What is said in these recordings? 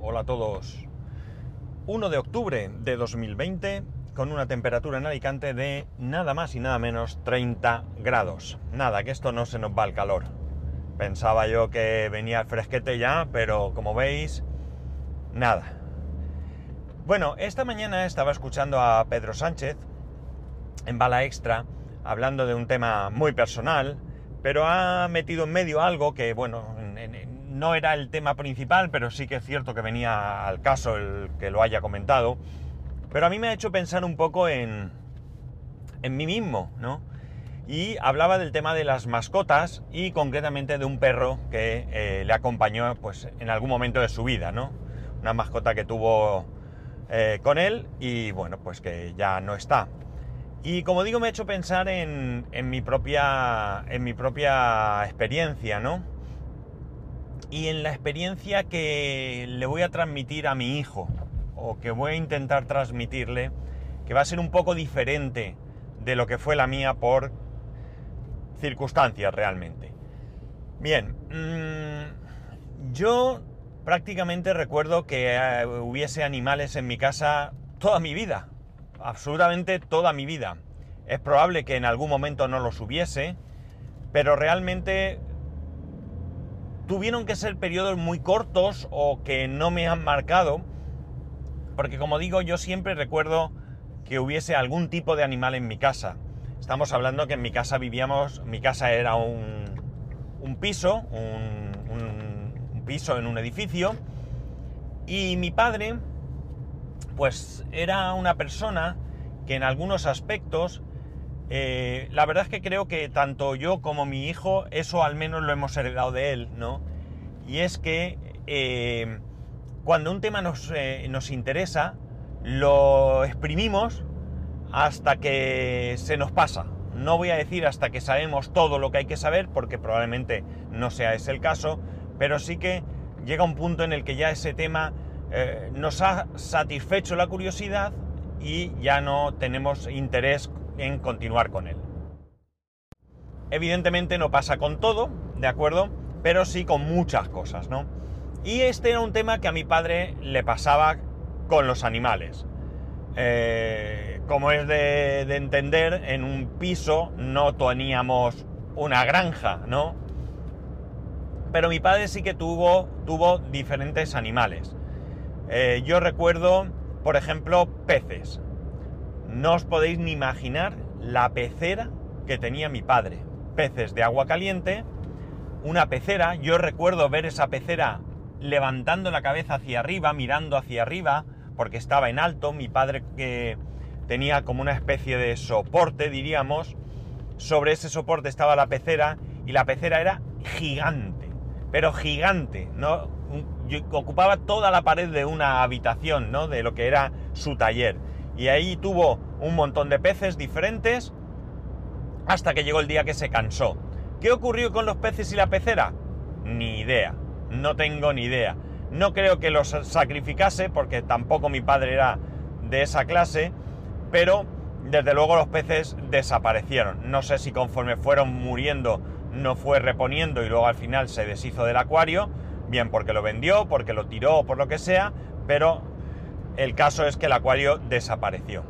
Hola a todos. 1 de octubre de 2020 con una temperatura en Alicante de nada más y nada menos 30 grados. Nada, que esto no se nos va al calor. Pensaba yo que venía el fresquete ya, pero como veis, nada. Bueno, esta mañana estaba escuchando a Pedro Sánchez en Bala Extra hablando de un tema muy personal, pero ha metido en medio algo que, bueno, no era el tema principal, pero sí que es cierto que venía al caso el que lo haya comentado. Pero a mí me ha hecho pensar un poco en, en mí mismo, ¿no? Y hablaba del tema de las mascotas y concretamente de un perro que eh, le acompañó pues, en algún momento de su vida, ¿no? Una mascota que tuvo eh, con él y bueno, pues que ya no está. Y como digo, me ha hecho pensar en, en, mi, propia, en mi propia experiencia, ¿no? Y en la experiencia que le voy a transmitir a mi hijo, o que voy a intentar transmitirle, que va a ser un poco diferente de lo que fue la mía por circunstancias realmente. Bien, mmm, yo prácticamente recuerdo que eh, hubiese animales en mi casa toda mi vida, absolutamente toda mi vida. Es probable que en algún momento no los hubiese, pero realmente tuvieron que ser periodos muy cortos o que no me han marcado, porque como digo, yo siempre recuerdo que hubiese algún tipo de animal en mi casa. Estamos hablando que en mi casa vivíamos, mi casa era un, piso, un, un piso en un edificio, y mi padre, pues era una persona que en algunos aspectos eh, la verdad es que creo que tanto yo como mi hijo, eso al menos lo hemos heredado de él, ¿no? Y es que eh, cuando un tema nos, eh, nos interesa, lo exprimimos hasta que se nos pasa. No voy a decir hasta que sabemos todo lo que hay que saber, porque probablemente no sea ese el caso, pero sí que llega un punto en el que ya ese tema nos ha satisfecho la curiosidad y ya no tenemos interés en continuar con él. Evidentemente no pasa con todo, ¿de acuerdo? Pero sí con muchas cosas, ¿no? Y este era un tema que a mi padre le pasaba con los animales. Eh, como es de, de, entender, en un piso no teníamos una granja, ¿no? Pero mi padre sí que tuvo, tuvo diferentes animales. Eh, yo recuerdo, por ejemplo, peces. No os podéis ni imaginar la pecera que tenía mi padre. Peces de agua caliente, una pecera. Yo recuerdo ver esa pecera levantando la cabeza hacia arriba, mirando hacia arriba, porque estaba en alto. Mi padre que tenía como una especie de soporte, diríamos. Sobre ese soporte estaba la pecera y la pecera era gigante, pero gigante, ¿no? ocupaba toda la pared de una habitación, ¿no? De lo que era su taller y ahí tuvo un montón de peces diferentes hasta que llegó el día que se cansó. ¿Qué ocurrió con los peces y la pecera? Ni idea, no tengo ni idea. No creo que los sacrificase porque tampoco mi padre era de esa clase, pero desde luego los peces desaparecieron. No sé si conforme fueron muriendo no fue reponiendo y luego al final se deshizo del acuario, bien porque lo vendió, porque lo tiró o por lo que sea, pero el caso es que el acuario desapareció.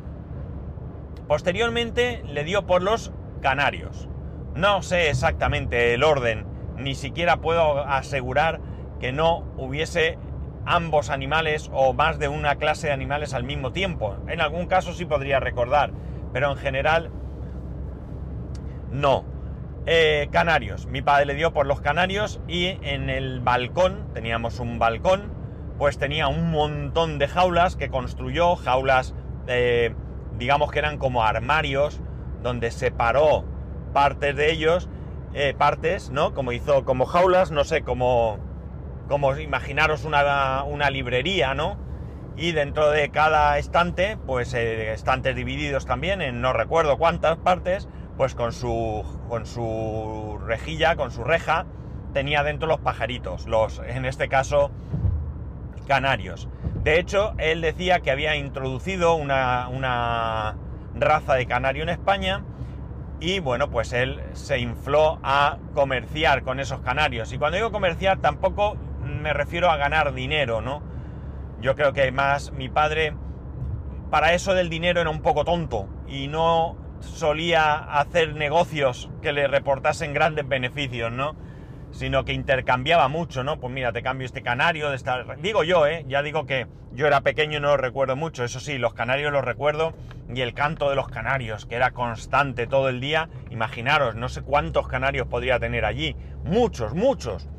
Posteriormente le dio por los canarios. No sé exactamente el orden, ni siquiera puedo asegurar que no hubiese ambos animales o más de una clase de animales al mismo tiempo. En algún caso sí podría recordar, pero en general no. Eh, canarios. Mi padre le dio por los canarios y en el balcón, teníamos un balcón, pues tenía un montón de jaulas que construyó, jaulas, eh, digamos que eran como armarios, donde separó partes de ellos, eh, partes, ¿no? Como hizo como jaulas, no sé, como, como imaginaros una, una librería, ¿no? Y dentro de cada estante, pues eh, estantes divididos también en no recuerdo cuántas partes, pues con su, con su rejilla, con su reja, tenía dentro los pajaritos, los, en este caso, canarios. De hecho, él decía que había introducido una, una raza de canario en España y bueno, pues él se infló a comerciar con esos canarios. Y cuando digo comerciar tampoco me refiero a ganar dinero, ¿no? Yo creo que más mi padre, para eso del dinero era un poco tonto y no solía hacer negocios que le reportasen grandes beneficios, ¿no? Sino que intercambiaba mucho, ¿no? Pues mira, te cambio este canario de esta... Digo yo, ¿eh? Ya digo que yo era pequeño y no lo recuerdo mucho. Eso sí, los canarios los recuerdo y el canto de los canarios, que era constante todo el día. Imaginaros, no sé cuántos canarios podría tener allí. Muchos, muchos.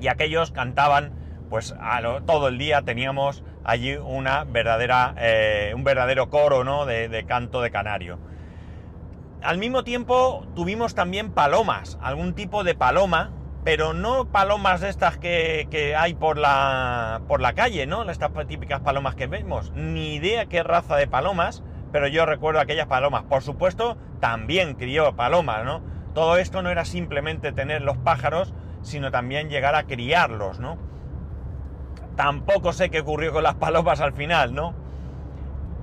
Y aquellos cantaban, pues a todo el día teníamos allí una verdadera, eh, un verdadero coro, ¿no? De canto de canario al mismo tiempo tuvimos también palomas, algún tipo de paloma, pero no palomas de estas que, hay por la, por la calle, ¿no? Estas típicas palomas que vemos. Ni idea qué raza de palomas, pero yo recuerdo aquellas palomas. Por supuesto, también crió palomas, ¿no? Todo esto no era simplemente tener los pájaros, sino también llegar a criarlos, ¿no? Tampoco sé qué ocurrió con las palomas al final, ¿no?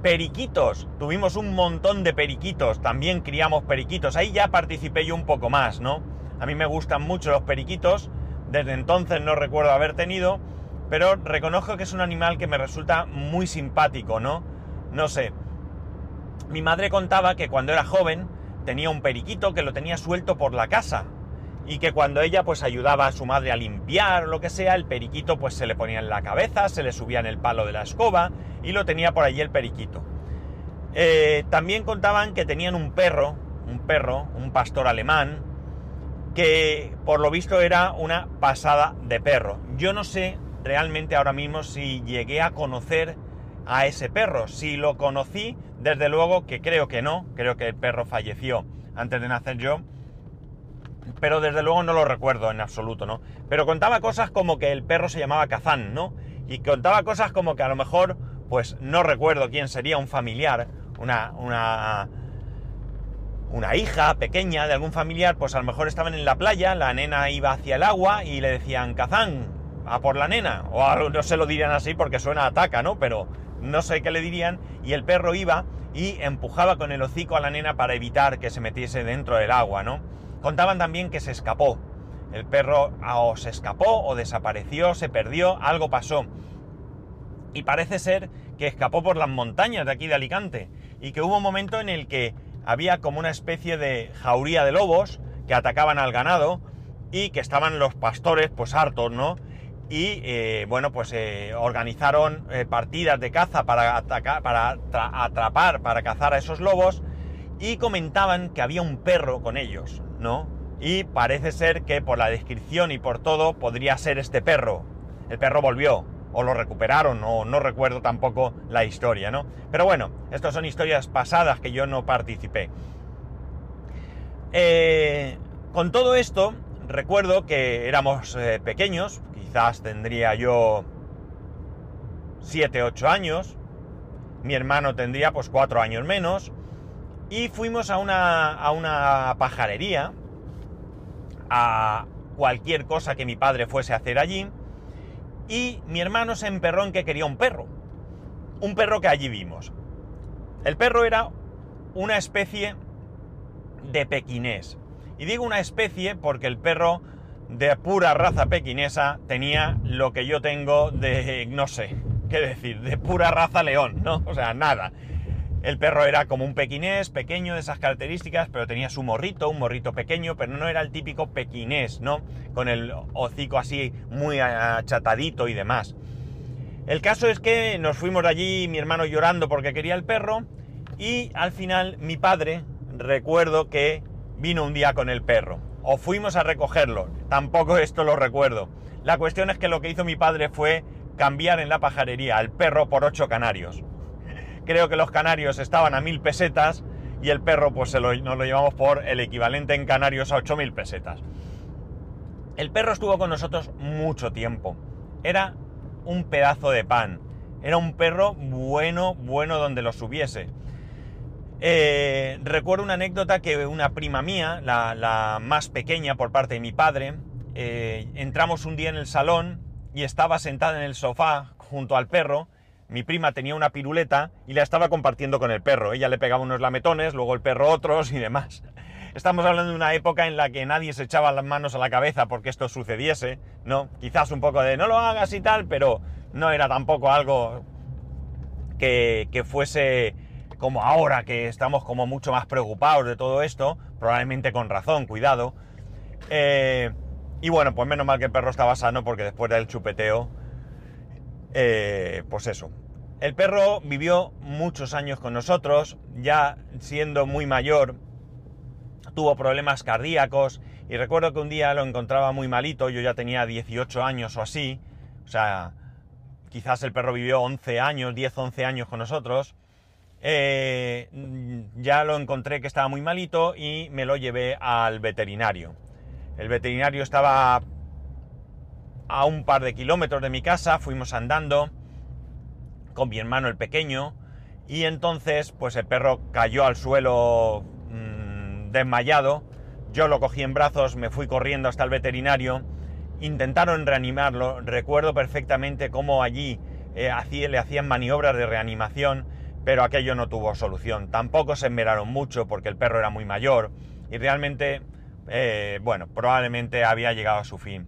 Periquitos, tuvimos un montón de periquitos, también criamos periquitos, ahí ya participé yo un poco más, ¿no? A mí me gustan mucho los periquitos, desde entonces no recuerdo haber tenido, pero reconozco que es un animal que me resulta muy simpático, ¿no? No sé. Mi madre contaba que cuando era joven tenía un periquito que lo tenía suelto por la casa y que cuando ella pues ayudaba a su madre a limpiar o lo que sea, el periquito pues se le ponía en la cabeza, se le subía en el palo de la escoba y lo tenía por allí el periquito. Eh, también contaban que tenían un perro, un perro, un pastor alemán, que por lo visto era una pasada de perro. Yo no sé realmente ahora mismo si llegué a conocer a ese perro. Si lo conocí, desde luego que creo que no, creo que el perro falleció antes de nacer yo, pero desde luego no lo recuerdo en absoluto, ¿no? Pero contaba cosas como que el perro se llamaba Kazán, ¿no? Y contaba cosas como que a lo mejor pues no recuerdo quién sería un familiar, una, una, una hija pequeña de algún familiar, pues a lo mejor estaban en la playa, la nena iba hacia el agua y le decían, Kazán, a por la nena. O no se lo dirían así porque suena ataca, ¿no? Pero no sé qué le dirían. Y el perro iba y empujaba con el hocico a la nena para evitar que se metiese dentro del agua, ¿no? Contaban también que se escapó. El perro o se escapó o desapareció, se perdió, algo pasó y parece ser que escapó por las montañas de aquí de Alicante y que hubo un momento en el que había como una especie de jauría de lobos que atacaban al ganado y que estaban los pastores pues hartos, ¿no? Y eh, bueno, pues eh, organizaron eh, partidas de caza para, atacar, para atrapar, para cazar a esos lobos y comentaban que había un perro con ellos, Y parece ser que por la descripción y por todo podría ser este perro. El perro volvió, o lo recuperaron, o no recuerdo tampoco la historia, ¿no? Pero bueno, estas son historias pasadas que yo no participé. Eh, con todo esto, recuerdo que éramos eh, pequeños, quizás tendría yo 7, 8 años, mi hermano tendría pues 4 años menos, y fuimos a una, a una pajarería, a cualquier cosa que mi padre fuese a hacer allí, y mi hermano se emperró en que quería un perro. Un perro que allí vimos. El perro era una especie de pequinés. Y digo una especie porque el perro de pura raza pequinesa tenía lo que yo tengo de, no sé, qué decir, de pura raza león, ¿no? O sea, nada. El perro era como un pequinés, pequeño, de esas características, pero tenía su morrito, un morrito pequeño, pero no era el típico pequinés, ¿no? Con el hocico así muy achatadito y demás. El caso es que nos fuimos de allí, mi hermano llorando porque quería el perro, y al final mi padre, recuerdo que vino un día con el perro, o fuimos a recogerlo, tampoco esto lo recuerdo. La cuestión es que lo que hizo mi padre fue cambiar en la pajarería al perro por ocho canarios creo que los canarios estaban a mil pesetas y el perro pues nos lo llevamos por el equivalente en canarios a 8.000 pesetas. El perro estuvo con nosotros mucho tiempo. Era un pedazo de pan. Era un perro bueno, bueno donde lo subiese. Eh, recuerdo una anécdota que una prima mía, la, más pequeña por parte de mi padre, eh, entramos un día en el salón y estaba sentada en el sofá junto al perro mi prima tenía una piruleta y la estaba compartiendo con el perro. Ella le pegaba unos lametones, luego el perro otros y demás. Estamos hablando de una época en la que nadie se echaba las manos a la cabeza porque esto sucediese, ¿no? Quizás un poco de no lo hagas y tal, pero no era tampoco algo que, fuese como ahora que estamos como mucho más preocupados de todo esto, probablemente con razón, cuidado. Eh, y bueno, pues menos mal que el perro estaba sano porque después del chupeteo, eh, pues eso. El perro vivió muchos años con nosotros, ya siendo muy mayor, tuvo problemas cardíacos y recuerdo que un día lo encontraba muy malito, yo ya tenía 18 años o así, o sea, quizás el perro vivió 11 años, 10, 11 años con nosotros, eh, ya lo encontré que estaba muy malito y me lo llevé al veterinario. El veterinario estaba a un par de kilómetros de mi casa, fuimos andando con mi hermano el pequeño y entonces pues el perro cayó al suelo mmm, desmayado, yo lo cogí en brazos, me fui corriendo hasta el veterinario, intentaron reanimarlo, recuerdo perfectamente cómo allí eh, le hacían maniobras de reanimación, pero aquello no tuvo solución, tampoco se enmeraron mucho porque el perro era muy mayor y realmente eh, bueno, probablemente había llegado a su fin.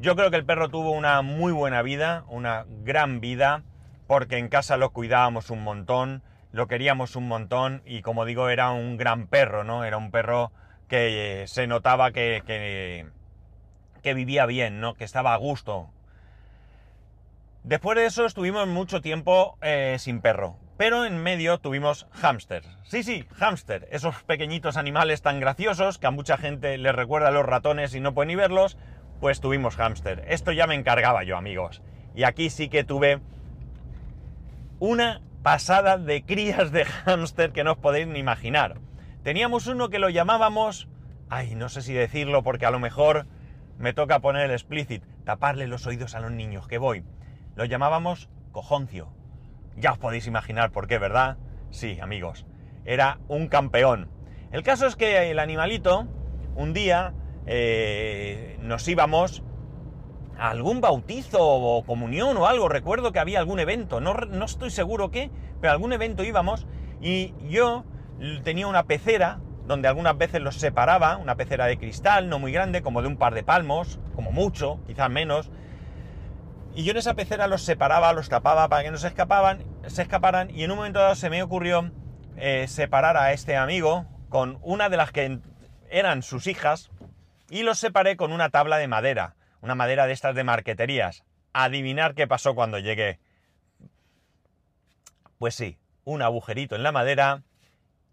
Yo creo que el perro tuvo una muy buena vida, una gran vida, porque en casa lo cuidábamos un montón, lo queríamos un montón y como digo era un gran perro, ¿no? Era un perro que se notaba que, que, vivía bien, ¿no? Que estaba a gusto. Después de eso estuvimos mucho tiempo eh, sin perro. Pero en medio tuvimos hámsters. Sí, sí, hámster. Esos pequeñitos animales tan graciosos que a mucha gente les recuerda a los ratones y no puede ni verlos. Pues tuvimos hámster. Esto ya me encargaba yo, amigos. Y aquí sí que tuve una pasada de crías de hámster que no os podéis ni imaginar. Teníamos uno que lo llamábamos... Ay, no sé si decirlo porque a lo mejor me toca poner el explicit, taparle los oídos a los niños, que voy. Lo llamábamos cojoncio ya os podéis imaginar por qué, ¿verdad? Sí, amigos. Era un campeón. El caso es que el animalito, un día, eh, nos íbamos a algún bautizo o comunión o algo. Recuerdo que había algún evento. No, no estoy seguro qué, pero algún evento íbamos y yo tenía una pecera donde algunas veces los separaba, una pecera de cristal, no muy grande, como de un par de palmos, como mucho, quizás menos, y yo en esa pecera los separaba, los tapaba para que no se escapaban, se escaparan. Y en un momento dado se me ocurrió eh, separar a este amigo con una de las que eran sus hijas y los separé con una tabla de madera, una madera de estas de marqueterías. Adivinar qué pasó cuando llegué. Pues sí, un agujerito en la madera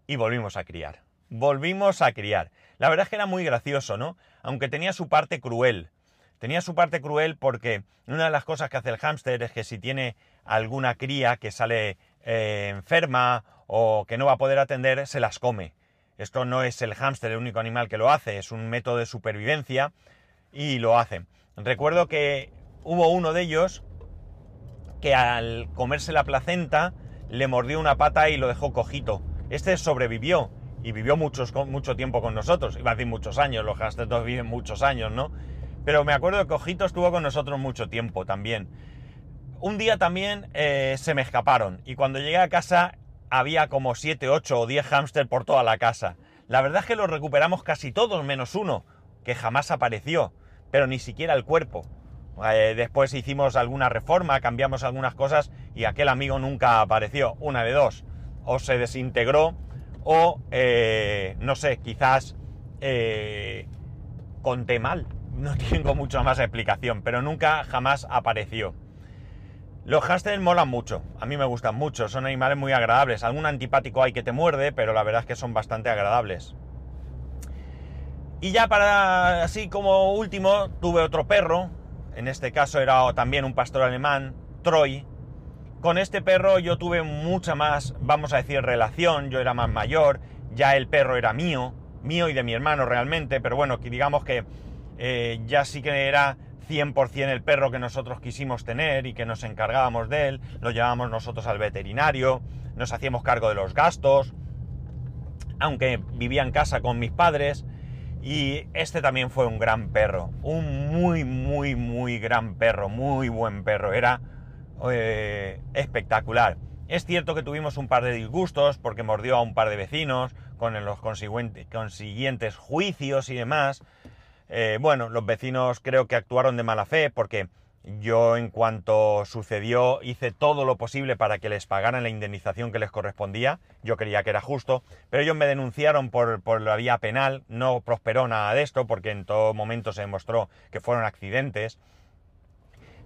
y volvimos a criar. Volvimos a criar. La verdad es que era muy gracioso, ¿no? Aunque tenía su parte cruel Tenía su parte cruel porque una de las cosas que hace el hámster es que si tiene alguna cría que sale eh, enferma o que no va a poder atender, se las come. Esto no es el hámster el único animal que lo hace, es un método de supervivencia y lo hace. Recuerdo que hubo uno de ellos que al comerse la placenta le mordió una pata y lo dejó cojito. Este sobrevivió y vivió muchos, mucho tiempo con nosotros. Iba a decir muchos años, los hamsters viven muchos años, ¿no? Pero me acuerdo que Ojito estuvo con nosotros mucho tiempo también. Un día también eh, se me escaparon y cuando llegué a casa había como 7, 8 o 10 hámster por toda la casa. La verdad es que los recuperamos casi todos menos uno, que jamás apareció, pero ni siquiera el cuerpo. Eh, después hicimos alguna reforma, cambiamos algunas cosas y aquel amigo nunca apareció. Una de dos. O se desintegró o, eh, no sé, quizás conté mal no tengo mucha más explicación, pero nunca jamás apareció. Los hamsters molan mucho, a mí me gustan mucho, son animales muy agradables. Algún antipático hay que te muerde, pero la verdad es que son bastante agradables. Y ya para así como último, tuve otro perro, en este caso era también un pastor alemán, Troy. Con este perro yo tuve mucha más, vamos a decir, relación, yo era más mayor, ya el perro era mío, mío y de mi hermano realmente, pero bueno, digamos que eh, ya sí que era 100% el perro que nosotros quisimos tener y que nos encargábamos de él, lo llevábamos nosotros al veterinario, nos hacíamos cargo de los gastos, aunque vivía en casa con mis padres, y este también fue un gran perro, un muy, muy, muy gran perro, muy buen perro, era eh, espectacular. Es cierto que tuvimos un par de disgustos porque mordió a un par de vecinos con los consiguientes juicios y demás, eh, bueno, los vecinos creo que actuaron de mala fe porque Yo en cuanto sucedió hice todo lo posible para que les pagaran la indemnización que les correspondía. Yo creía que era justo, pero ellos me denunciaron por, la vía penal. No prosperó nada de esto porque en todo momento se demostró que fueron accidentes.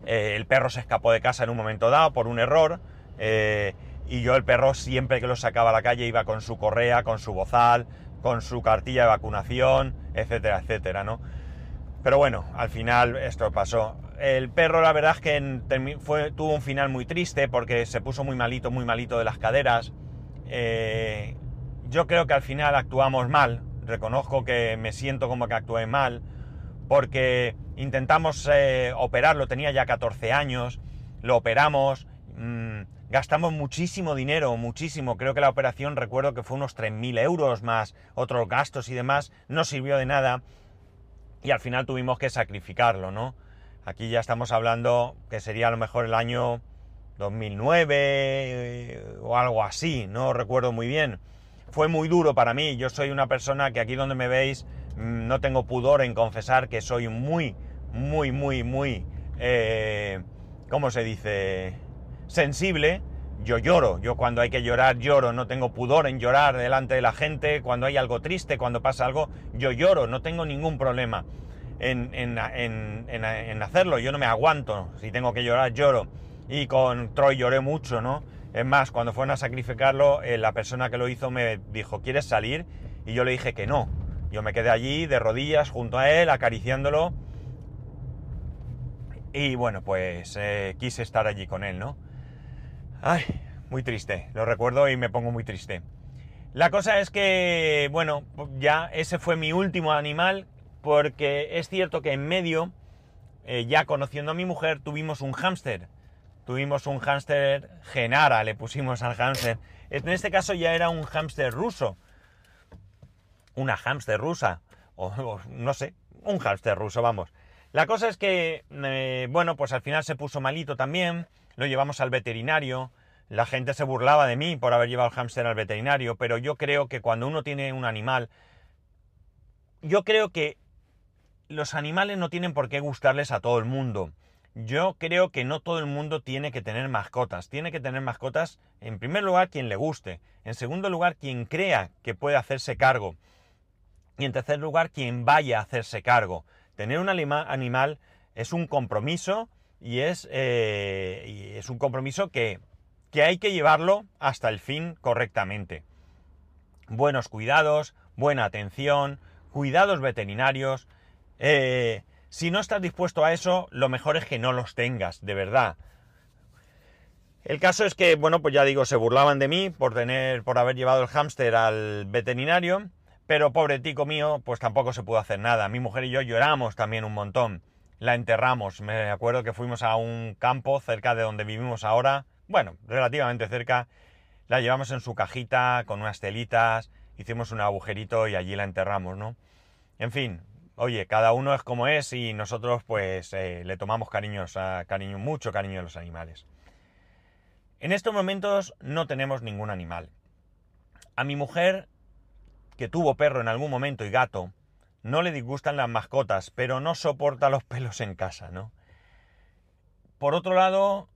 Eh, el perro se escapó de casa en un momento dado por un error. Eh, y yo el perro siempre que lo sacaba a la calle iba con su correa, con su bozal, con su cartilla de vacunación, etcétera, etcétera, ¿no? Pero bueno, al final esto pasó. El perro la verdad es que tuvo un final muy triste porque se puso muy malito, muy malito de las caderas. Eh, yo creo que al final actuamos mal, reconozco que me siento como que actué mal, porque intentamos eh, operarlo, tenía ya 14 años, lo operamos, mmm, gastamos muchísimo dinero, muchísimo, creo que la operación recuerdo que fue unos 3.000 euros más otros gastos y demás, no sirvió de nada y al final tuvimos que sacrificarlo, ¿no? Aquí ya estamos hablando que sería a lo mejor el año 2009 eh, o algo así, no recuerdo muy bien. Fue muy duro para mí, yo soy una persona que aquí donde me veis mm, no tengo pudor en confesar que soy muy, muy, muy, muy, eh, ¿cómo se dice? Sensible. Yo lloro, yo cuando hay que llorar lloro, no tengo pudor en llorar delante de la gente, cuando hay algo triste, cuando pasa algo, yo lloro, no tengo ningún problema en, hacerlo, yo no me aguanto, si tengo que llorar, lloro. Y con Troy lloré mucho, ¿no? Es más, cuando fueron a sacrificarlo, eh, la persona que lo hizo me dijo, ¿quieres salir? Y yo le dije que no. Yo me quedé allí de rodillas junto a él, acariciándolo. Y bueno, pues eh, quise estar allí con él, ¿no? Ay, muy triste, lo recuerdo y me pongo muy triste. La cosa es que, bueno, ya ese fue mi último animal porque es cierto que en medio, eh, ya conociendo a mi mujer, tuvimos un hámster. Tuvimos un hámster Genara, le pusimos al hámster. En este caso ya era un hámster ruso. Una hámster rusa. O, no sé, un hámster ruso, vamos. La cosa es que, eh, bueno, pues al final se puso malito también. Lo llevamos al veterinario. La gente se burlaba de mí por haber llevado el hámster al veterinario, pero yo creo que cuando uno tiene un animal, yo creo que los animales no tienen por qué gustarles a todo el mundo. Yo creo que no todo el mundo tiene que tener mascotas. Tiene que tener mascotas, en primer lugar, quien le guste. En segundo lugar, quien crea que puede hacerse cargo. Y en tercer lugar, quien vaya a hacerse cargo. Tener un animal es un compromiso y es, eh, y es un compromiso que, que hay que llevarlo hasta el fin correctamente. Buenos cuidados, buena atención, cuidados veterinarios, eh, si no estás dispuesto a eso, lo mejor es que no los tengas, de verdad. El caso es que, bueno, pues ya digo, se burlaban de mí por tener, por haber llevado el hámster al veterinario, pero pobre tico mío, pues tampoco se pudo hacer nada. Mi mujer y yo lloramos también un montón. La enterramos. Me acuerdo que fuimos a un campo cerca de donde vivimos ahora, bueno, relativamente cerca. La llevamos en su cajita con unas telitas, hicimos un agujerito y allí la enterramos, ¿no? En fin, oye, cada uno es como es y nosotros pues eh, le tomamos cariños cariño, mucho cariño a los animales. En estos momentos no tenemos ningún animal. A mi mujer, que tuvo perro en algún momento y gato, no le disgustan las mascotas, pero no soporta los pelos en casa, ¿no? Por otro lado,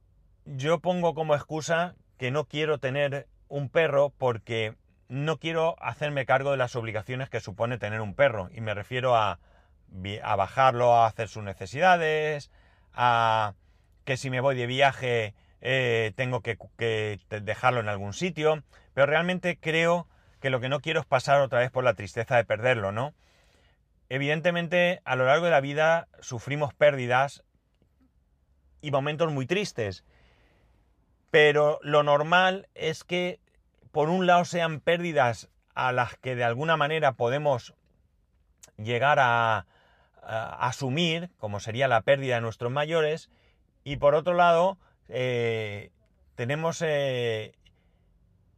yo pongo como excusa que no quiero tener un perro porque no quiero hacerme cargo de las obligaciones que supone tener un perro. Y me refiero a, a bajarlo a hacer sus necesidades, a que si me voy de viaje eh, tengo que, que, dejarlo en algún sitio. Pero realmente creo que lo que no quiero es pasar otra vez por la tristeza de perderlo, ¿no? Evidentemente, a lo largo de la vida sufrimos pérdidas y momentos muy tristes. Pero lo normal es que por un lado sean pérdidas a las que de alguna manera podemos llegar a, asumir, como sería la pérdida de nuestros mayores, y por otro lado, eh, tenemos, eh,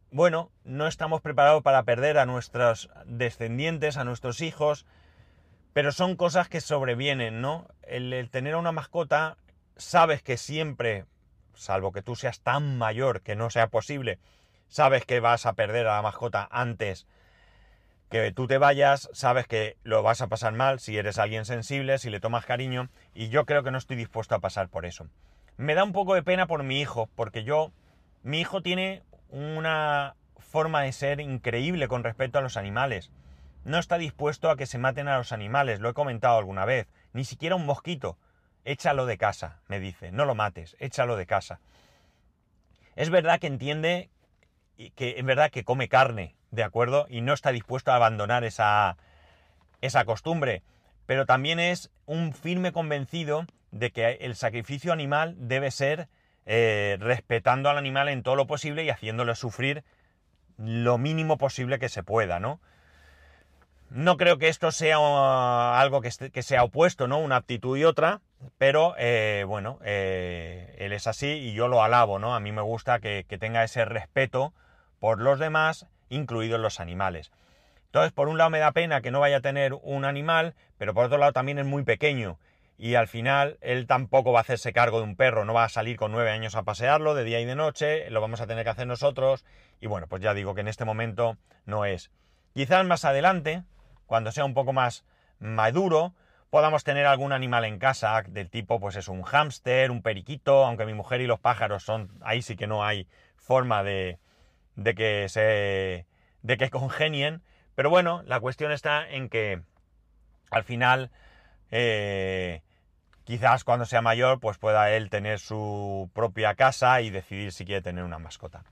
bueno, no estamos preparados para perder a nuestros descendientes, a nuestros hijos, pero son cosas que sobrevienen, ¿no? El, tener una mascota, sabes que siempre, salvo que tú seas tan mayor que no sea posible, sabes que vas a perder a la mascota antes que tú te vayas, sabes que lo vas a pasar mal si eres alguien sensible, si le tomas cariño, y yo creo que no estoy dispuesto a pasar por eso. Me da un poco de pena por mi hijo, porque yo, mi hijo tiene una forma de ser increíble con respecto a los animales. No está dispuesto a que se maten a los animales, lo he comentado alguna vez, ni siquiera un mosquito. Échalo de casa, me dice, no lo mates, échalo de casa. Es verdad que entiende que en verdad que come carne, ¿de acuerdo? Y no está dispuesto a abandonar esa, esa costumbre. Pero también es un firme convencido de que el sacrificio animal debe ser eh, respetando al animal en todo lo posible y haciéndole sufrir lo mínimo posible que se pueda, ¿no? No creo que esto sea algo que, sea opuesto, ¿no? Una aptitud y otra, pero eh, bueno, eh, él es así y yo lo alabo, ¿no? A mí me gusta que, que tenga ese respeto por los demás, incluidos los animales. Entonces, por un lado me da pena que no vaya a tener un animal, pero por otro lado también es muy pequeño y al final él tampoco va a hacerse cargo de un perro, no va a salir con nueve años a pasearlo de día y de noche, lo vamos a tener que hacer nosotros y bueno, pues ya digo que en este momento no es. Quizás más adelante, cuando sea un poco más maduro, podamos tener algún animal en casa del tipo, pues es un hámster, un periquito, aunque mi mujer y los pájaros son, ahí sí que no hay forma de, de que se de que congenien. Pero bueno la cuestión está en que al final eh, quizás cuando sea mayor pues pueda él tener su propia casa y decidir si quiere tener una mascota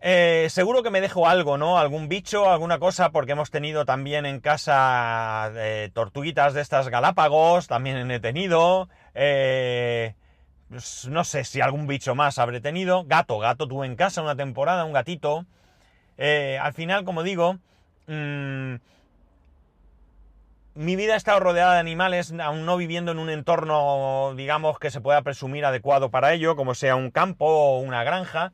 eh, seguro que me dejo algo, ¿no? Algún bicho, alguna cosa, porque hemos tenido también en casa eh, tortuguitas de estas Galápagos, también he tenido. Eh, pues, no sé si algún bicho más habré tenido. Gato, gato tuve en casa una temporada, un gatito. Eh, al final, como digo, mm, mi vida ha estado rodeada de animales, aún no viviendo en un entorno, digamos, que se pueda presumir adecuado para ello, como sea un campo o una granja.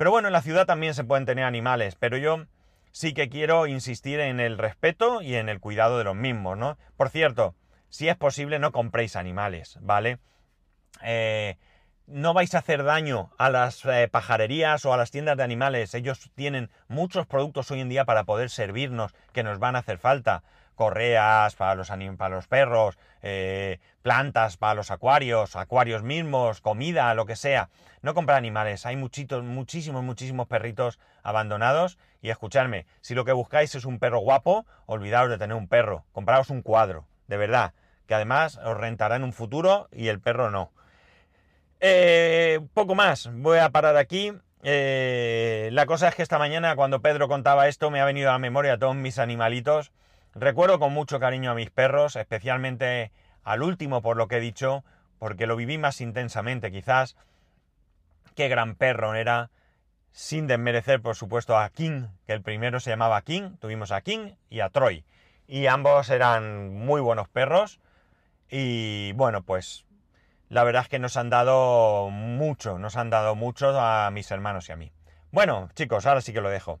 Pero bueno, en la ciudad también se pueden tener animales, pero yo sí que quiero insistir en el respeto y en el cuidado de los mismos, ¿no? Por cierto, si es posible, no compréis animales, ¿vale? Eh, no vais a hacer daño a las eh, pajarerías o a las tiendas de animales. Ellos tienen muchos productos hoy en día para poder servirnos que nos van a hacer falta. Correas para los, para los perros, eh, plantas para los acuarios, acuarios mismos, comida, lo que sea. No comprar animales. Hay muchitos, muchísimos, muchísimos perritos abandonados. Y escuchadme, si lo que buscáis es un perro guapo, olvidaos de tener un perro. Compraos un cuadro, de verdad. Que además os rentará en un futuro y el perro no. Eh, poco más, voy a parar aquí. Eh, la cosa es que esta mañana cuando Pedro contaba esto me ha venido a la memoria todos mis animalitos. Recuerdo con mucho cariño a mis perros, especialmente al último por lo que he dicho, porque lo viví más intensamente quizás. Qué gran perro era, sin desmerecer por supuesto a King, que el primero se llamaba King, tuvimos a King y a Troy. Y ambos eran muy buenos perros. Y bueno, pues la verdad es que nos han dado mucho, nos han dado mucho a mis hermanos y a mí. Bueno, chicos, ahora sí que lo dejo.